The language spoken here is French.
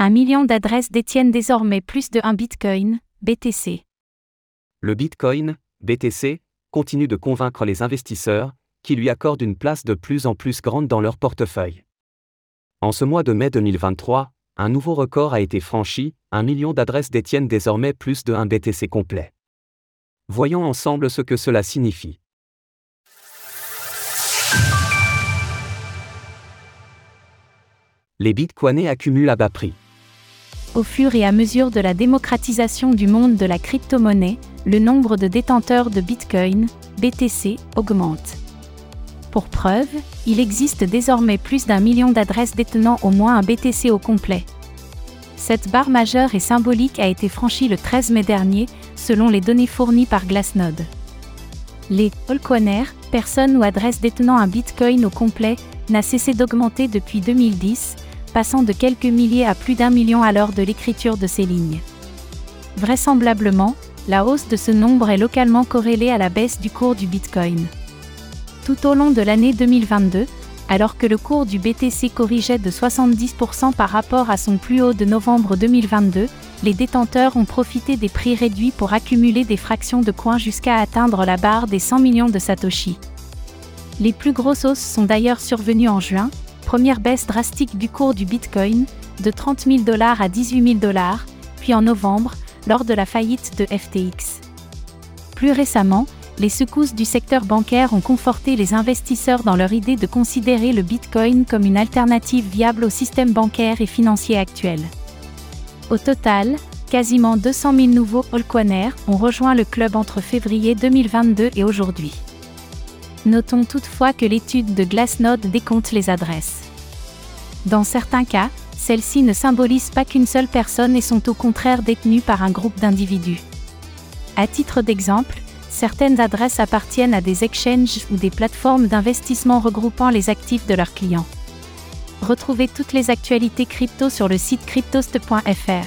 Un million d'adresses détiennent désormais plus de 1 Bitcoin, BTC. Le Bitcoin, BTC, continue de convaincre les investisseurs, qui lui accordent une place de plus en plus grande dans leur portefeuille. En ce mois de mai 2023, un nouveau record a été franchi, un million d'adresses détiennent désormais plus de 1 BTC complet. Voyons ensemble ce que cela signifie. Les bitcoinés accumulent à bas prix. Au fur et à mesure de la démocratisation du monde de la crypto-monnaie, le nombre de détenteurs de Bitcoin, BTC, augmente. Pour preuve, il existe désormais plus d'un million d'adresses détenant au moins un BTC au complet. Cette barre majeure et symbolique a été franchie le 13 mai dernier, selon les données fournies par Glassnode. Les altcoiners, personnes ou adresses détenant un Bitcoin au complet, n'a cessé d'augmenter depuis 2010, passant de quelques milliers à plus d'un million à l'heure de l'écriture de ces lignes. Vraisemblablement, la hausse de ce nombre est localement corrélée à la baisse du cours du Bitcoin. Tout au long de l'année 2022, alors que le cours du BTC corrigeait de 70% par rapport à son plus haut de novembre 2022, les détenteurs ont profité des prix réduits pour accumuler des fractions de coins jusqu'à atteindre la barre des 100 millions de Satoshi. Les plus grosses hausses sont d'ailleurs survenues en juin, première baisse drastique du cours du Bitcoin, de 30 000 dollars à 18 000 dollars, puis en novembre, lors de la faillite de FTX. Plus récemment, les secousses du secteur bancaire ont conforté les investisseurs dans leur idée de considérer le Bitcoin comme une alternative viable au système bancaire et financier actuel. Au total, quasiment 200 000 nouveaux altcoiners ont rejoint le club entre février 2022 et aujourd'hui. Notons toutefois que l'étude de Glassnode décompte les adresses. Dans certains cas, celles-ci ne symbolisent pas qu'une seule personne et sont au contraire détenues par un groupe d'individus. À titre d'exemple, certaines adresses appartiennent à des exchanges ou des plateformes d'investissement regroupant les actifs de leurs clients. Retrouvez toutes les actualités crypto sur le site cryptost.fr.